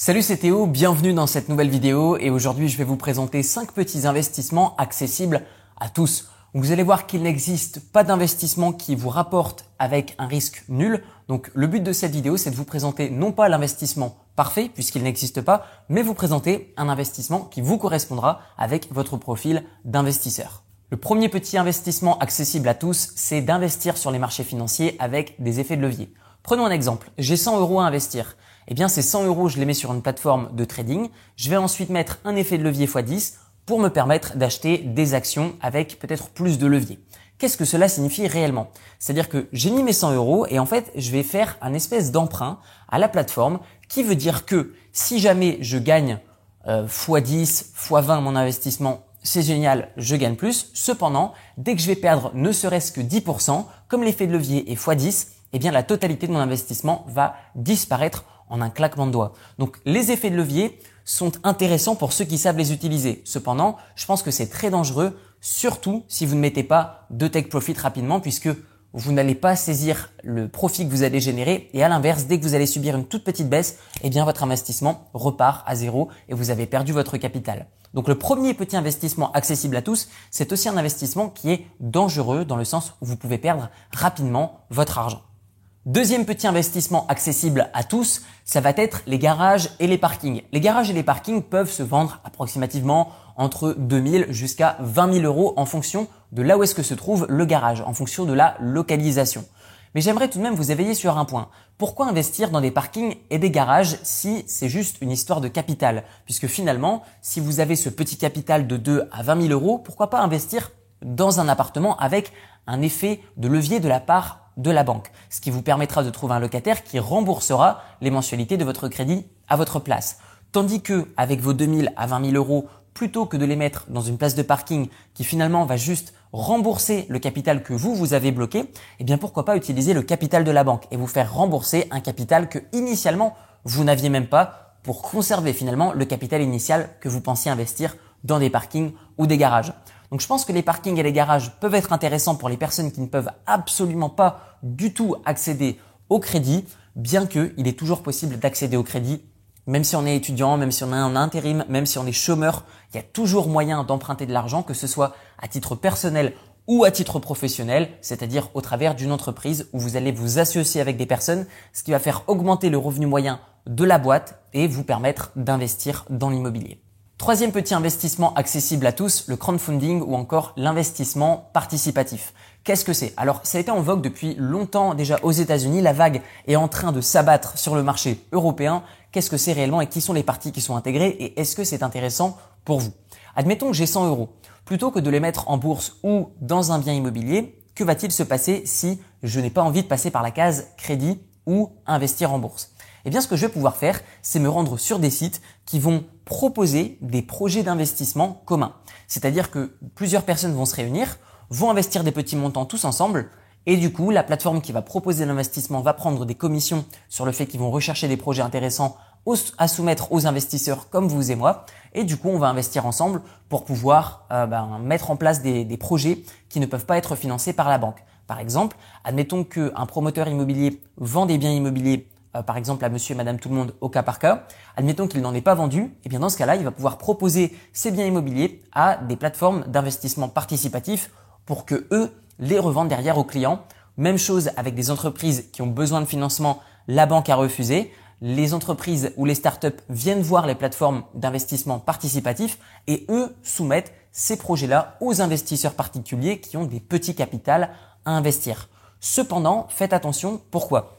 Salut c'est Théo, bienvenue dans cette nouvelle vidéo et aujourd'hui je vais vous présenter 5 petits investissements accessibles à tous. Vous allez voir qu'il n'existe pas d'investissement qui vous rapporte avec un risque nul. Donc le but de cette vidéo c'est de vous présenter non pas l'investissement parfait puisqu'il n'existe pas, mais vous présenter un investissement qui vous correspondra avec votre profil d'investisseur. Le premier petit investissement accessible à tous, c'est d'investir sur les marchés financiers avec des effets de levier. Prenons un exemple. J'ai 100 euros à investir eh bien ces 100 euros, je les mets sur une plateforme de trading. Je vais ensuite mettre un effet de levier x10 pour me permettre d'acheter des actions avec peut-être plus de levier. Qu'est-ce que cela signifie réellement? C'est-à-dire que j'ai mis mes 100 euros et en fait, je vais faire un espèce d'emprunt à la plateforme qui veut dire que si jamais je gagne x10, x20 mon investissement, c'est génial, je gagne plus. Cependant, dès que je vais perdre ne serait-ce que 10%, comme l'effet de levier est x10, eh bien la totalité de mon investissement va disparaître en un claquement de doigts. Donc les effets de levier sont intéressants pour ceux qui savent les utiliser. Cependant, je pense que c'est très dangereux, surtout si vous ne mettez pas de take profit rapidement puisque vous n'allez pas saisir le profit que vous allez générer et à l'inverse, dès que vous allez subir une toute petite baisse, eh bien votre investissement repart à zéro et vous avez perdu votre capital. Donc le premier petit investissement accessible à tous, c'est aussi un investissement qui est dangereux dans le sens où vous pouvez perdre rapidement votre argent. Deuxième petit investissement accessible à tous, ça va être les garages et les parkings. Les garages et les parkings peuvent se vendre approximativement entre 2000 jusqu'à 20 000 euros en fonction de là où est-ce que se trouve le garage, en fonction de la localisation. Mais j'aimerais tout de même vous éveiller sur un point. Pourquoi investir dans des parkings et des garages si c'est juste une histoire de capital? Puisque finalement, si vous avez ce petit capital de 2 à 20 000 euros, pourquoi pas investir dans un appartement avec un effet de levier de la part de la banque, ce qui vous permettra de trouver un locataire qui remboursera les mensualités de votre crédit à votre place. Tandis que avec vos 2000 à 20 000 euros, plutôt que de les mettre dans une place de parking qui finalement va juste rembourser le capital que vous, vous avez bloqué, eh bien pourquoi pas utiliser le capital de la banque et vous faire rembourser un capital que initialement vous n'aviez même pas pour conserver finalement le capital initial que vous pensiez investir dans des parkings ou des garages. Donc je pense que les parkings et les garages peuvent être intéressants pour les personnes qui ne peuvent absolument pas du tout accéder au crédit, bien qu'il est toujours possible d'accéder au crédit, même si on est étudiant, même si on est en intérim, même si on est chômeur, il y a toujours moyen d'emprunter de l'argent, que ce soit à titre personnel ou à titre professionnel, c'est-à-dire au travers d'une entreprise où vous allez vous associer avec des personnes, ce qui va faire augmenter le revenu moyen de la boîte et vous permettre d'investir dans l'immobilier. Troisième petit investissement accessible à tous, le crowdfunding ou encore l'investissement participatif. Qu'est-ce que c'est? Alors, ça a été en vogue depuis longtemps déjà aux États-Unis. La vague est en train de s'abattre sur le marché européen. Qu'est-ce que c'est réellement et qui sont les parties qui sont intégrées et est-ce que c'est intéressant pour vous? Admettons que j'ai 100 euros. Plutôt que de les mettre en bourse ou dans un bien immobilier, que va-t-il se passer si je n'ai pas envie de passer par la case crédit ou investir en bourse? Eh bien, ce que je vais pouvoir faire, c'est me rendre sur des sites qui vont proposer des projets d'investissement communs. C'est-à-dire que plusieurs personnes vont se réunir, vont investir des petits montants tous ensemble, et du coup, la plateforme qui va proposer l'investissement va prendre des commissions sur le fait qu'ils vont rechercher des projets intéressants à soumettre aux investisseurs comme vous et moi. Et du coup, on va investir ensemble pour pouvoir euh, ben, mettre en place des, des projets qui ne peuvent pas être financés par la banque. Par exemple, admettons qu'un promoteur immobilier vend des biens immobiliers euh, par exemple à monsieur et madame tout le monde au cas par cas, admettons qu'il n'en ait pas vendu, et bien dans ce cas-là, il va pouvoir proposer ses biens immobiliers à des plateformes d'investissement participatif pour que eux les revendent derrière aux clients. Même chose avec des entreprises qui ont besoin de financement, la banque a refusé. Les entreprises ou les startups viennent voir les plateformes d'investissement participatif et eux soumettent ces projets-là aux investisseurs particuliers qui ont des petits capitals à investir. Cependant, faites attention, pourquoi?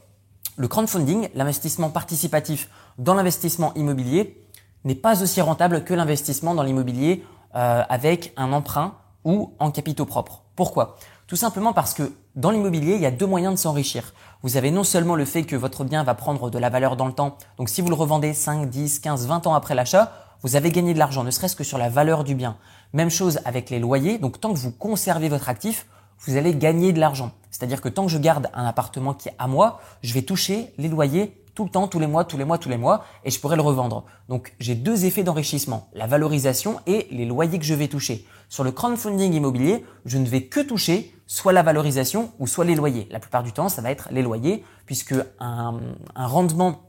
Le crowdfunding, l'investissement participatif dans l'investissement immobilier, n'est pas aussi rentable que l'investissement dans l'immobilier euh, avec un emprunt ou en capitaux propres. Pourquoi? Tout simplement parce que dans l'immobilier, il y a deux moyens de s'enrichir. Vous avez non seulement le fait que votre bien va prendre de la valeur dans le temps, donc si vous le revendez 5, 10, 15, 20 ans après l'achat, vous avez gagné de l'argent, ne serait-ce que sur la valeur du bien. Même chose avec les loyers, donc tant que vous conservez votre actif, vous allez gagner de l'argent. C'est-à-dire que tant que je garde un appartement qui est à moi, je vais toucher les loyers tout le temps, tous les mois, tous les mois, tous les mois, et je pourrais le revendre. Donc j'ai deux effets d'enrichissement, la valorisation et les loyers que je vais toucher. Sur le crowdfunding immobilier, je ne vais que toucher soit la valorisation ou soit les loyers. La plupart du temps, ça va être les loyers, puisque un, rendement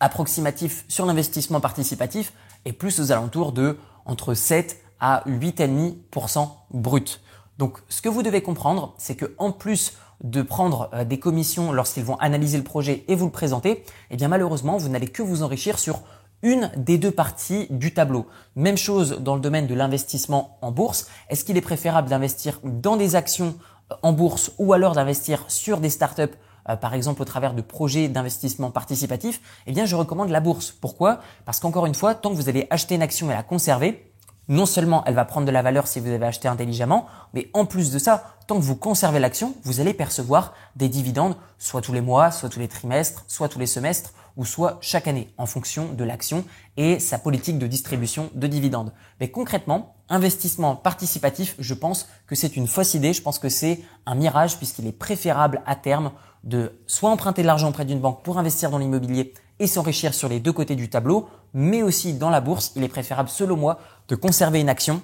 approximatif sur l'investissement participatif est plus aux alentours de entre 7 à 8,5% brut. Donc ce que vous devez comprendre, c'est que en plus de prendre euh, des commissions lorsqu'ils vont analyser le projet et vous le présenter, eh bien malheureusement, vous n'allez que vous enrichir sur une des deux parties du tableau. Même chose dans le domaine de l'investissement en bourse. Est-ce qu'il est préférable d'investir dans des actions euh, en bourse ou alors d'investir sur des startups euh, par exemple au travers de projets d'investissement participatif, eh bien je recommande la bourse. Pourquoi? Parce qu'encore une fois, tant que vous allez acheter une action et la conserver, non seulement elle va prendre de la valeur si vous avez acheté intelligemment, mais en plus de ça, tant que vous conservez l'action, vous allez percevoir des dividendes soit tous les mois, soit tous les trimestres, soit tous les semestres, ou soit chaque année, en fonction de l'action et sa politique de distribution de dividendes. Mais concrètement, investissement participatif, je pense que c'est une fausse idée, je pense que c'est un mirage puisqu'il est préférable à terme de soit emprunter de l'argent auprès d'une banque pour investir dans l'immobilier et s'enrichir sur les deux côtés du tableau, mais aussi dans la bourse, il est préférable selon moi de conserver une action,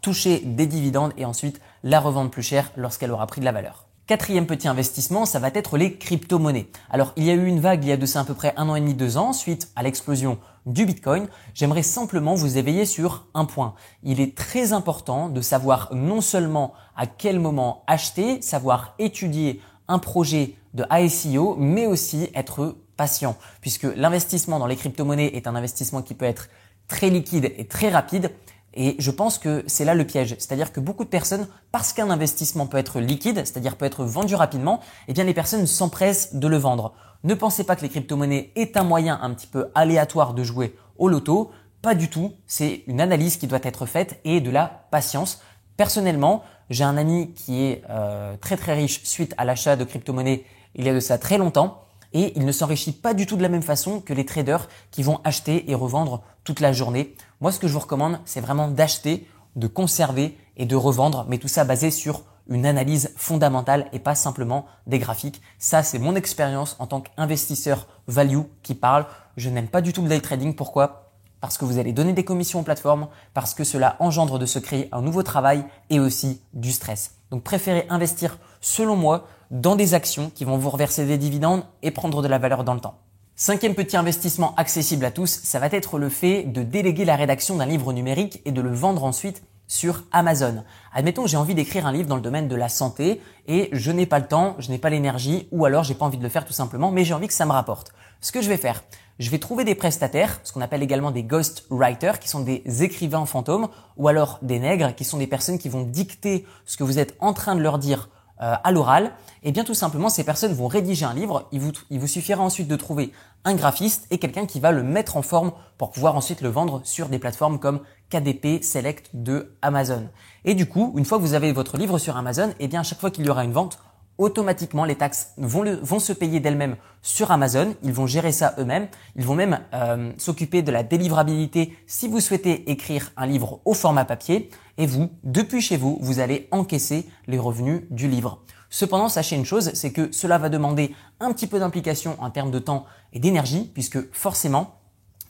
toucher des dividendes et ensuite la revendre plus cher lorsqu'elle aura pris de la valeur. Quatrième petit investissement, ça va être les crypto-monnaies. Alors, il y a eu une vague il y a de ça à peu près un an et demi, deux ans, suite à l'explosion du Bitcoin. J'aimerais simplement vous éveiller sur un point. Il est très important de savoir non seulement à quel moment acheter, savoir étudier un projet de ICO, mais aussi être patient, puisque l'investissement dans les crypto-monnaies est un investissement qui peut être très liquide et très rapide. Et je pense que c'est là le piège. C'est-à-dire que beaucoup de personnes, parce qu'un investissement peut être liquide, c'est-à-dire peut être vendu rapidement, eh bien les personnes s'empressent de le vendre. Ne pensez pas que les crypto-monnaies est un moyen un petit peu aléatoire de jouer au loto. Pas du tout. C'est une analyse qui doit être faite et de la patience. Personnellement, j'ai un ami qui est euh, très très riche suite à l'achat de crypto-monnaies il y a de ça très longtemps et il ne s'enrichit pas du tout de la même façon que les traders qui vont acheter et revendre toute la journée. Moi, ce que je vous recommande, c'est vraiment d'acheter, de conserver et de revendre, mais tout ça basé sur une analyse fondamentale et pas simplement des graphiques. Ça, c'est mon expérience en tant qu'investisseur value qui parle. Je n'aime pas du tout le day trading. Pourquoi? Parce que vous allez donner des commissions aux plateformes, parce que cela engendre de se créer un nouveau travail et aussi du stress. Donc préférez investir, selon moi, dans des actions qui vont vous reverser des dividendes et prendre de la valeur dans le temps. Cinquième petit investissement accessible à tous, ça va être le fait de déléguer la rédaction d'un livre numérique et de le vendre ensuite sur Amazon. Admettons j'ai envie d'écrire un livre dans le domaine de la santé et je n'ai pas le temps, je n'ai pas l'énergie ou alors j'ai pas envie de le faire tout simplement, mais j'ai envie que ça me rapporte. Ce que je vais faire, je vais trouver des prestataires, ce qu'on appelle également des ghost writers, qui sont des écrivains fantômes, ou alors des nègres, qui sont des personnes qui vont dicter ce que vous êtes en train de leur dire à l'oral, et eh bien tout simplement ces personnes vont rédiger un livre. Il vous, il vous suffira ensuite de trouver un graphiste et quelqu'un qui va le mettre en forme pour pouvoir ensuite le vendre sur des plateformes comme KDP Select de Amazon. Et du coup, une fois que vous avez votre livre sur Amazon, et eh bien à chaque fois qu'il y aura une vente, automatiquement les taxes vont, se payer d'elles-mêmes sur Amazon. Ils vont gérer ça eux-mêmes. Ils vont même euh, s'occuper de la délivrabilité si vous souhaitez écrire un livre au format papier. Et vous, depuis chez vous, vous allez encaisser les revenus du livre. Cependant, sachez une chose, c'est que cela va demander un petit peu d'implication en termes de temps et d'énergie, puisque forcément,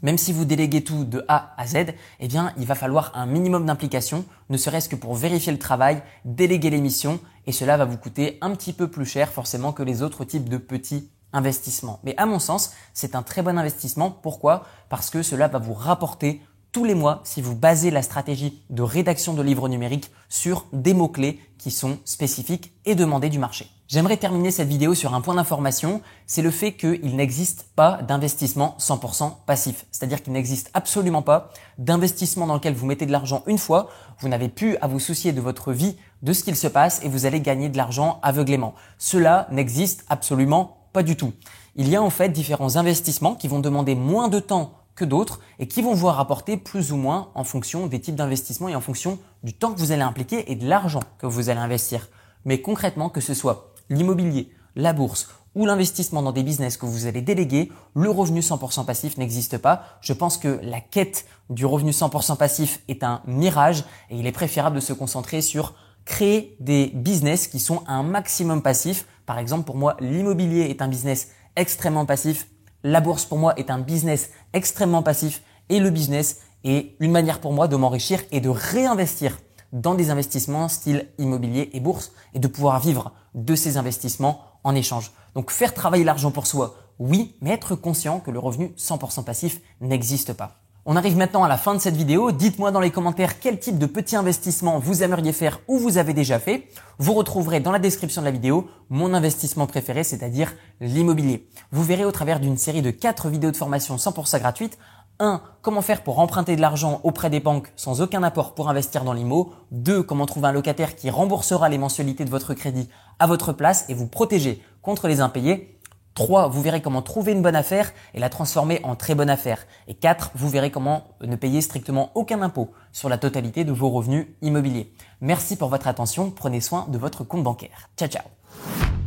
même si vous déléguez tout de A à Z, eh bien, il va falloir un minimum d'implication, ne serait-ce que pour vérifier le travail, déléguer les missions, et cela va vous coûter un petit peu plus cher forcément que les autres types de petits investissements. Mais à mon sens, c'est un très bon investissement. Pourquoi? Parce que cela va vous rapporter tous les mois si vous basez la stratégie de rédaction de livres numériques sur des mots-clés qui sont spécifiques et demandés du marché. J'aimerais terminer cette vidéo sur un point d'information, c'est le fait qu'il n'existe pas d'investissement 100% passif. C'est-à-dire qu'il n'existe absolument pas d'investissement dans lequel vous mettez de l'argent une fois, vous n'avez plus à vous soucier de votre vie, de ce qu'il se passe et vous allez gagner de l'argent aveuglément. Cela n'existe absolument pas du tout. Il y a en fait différents investissements qui vont demander moins de temps que d'autres et qui vont vous rapporter plus ou moins en fonction des types d'investissements et en fonction du temps que vous allez impliquer et de l'argent que vous allez investir. Mais concrètement, que ce soit l'immobilier, la bourse ou l'investissement dans des business que vous allez déléguer, le revenu 100% passif n'existe pas. Je pense que la quête du revenu 100% passif est un mirage et il est préférable de se concentrer sur créer des business qui sont un maximum passif. Par exemple, pour moi, l'immobilier est un business extrêmement passif la bourse pour moi est un business extrêmement passif et le business est une manière pour moi de m'enrichir et de réinvestir dans des investissements style immobilier et bourse et de pouvoir vivre de ces investissements en échange. Donc faire travailler l'argent pour soi oui, mais être conscient que le revenu 100% passif n'existe pas. On arrive maintenant à la fin de cette vidéo. Dites-moi dans les commentaires quel type de petit investissement vous aimeriez faire ou vous avez déjà fait. Vous retrouverez dans la description de la vidéo mon investissement préféré, c'est-à-dire l'immobilier. Vous verrez au travers d'une série de 4 vidéos de formation 100% gratuites 1. Comment faire pour emprunter de l'argent auprès des banques sans aucun apport pour investir dans l'IMO? 2. Comment trouver un locataire qui remboursera les mensualités de votre crédit à votre place et vous protéger contre les impayés? 3. Vous verrez comment trouver une bonne affaire et la transformer en très bonne affaire. Et 4. Vous verrez comment ne payer strictement aucun impôt sur la totalité de vos revenus immobiliers. Merci pour votre attention. Prenez soin de votre compte bancaire. Ciao, ciao.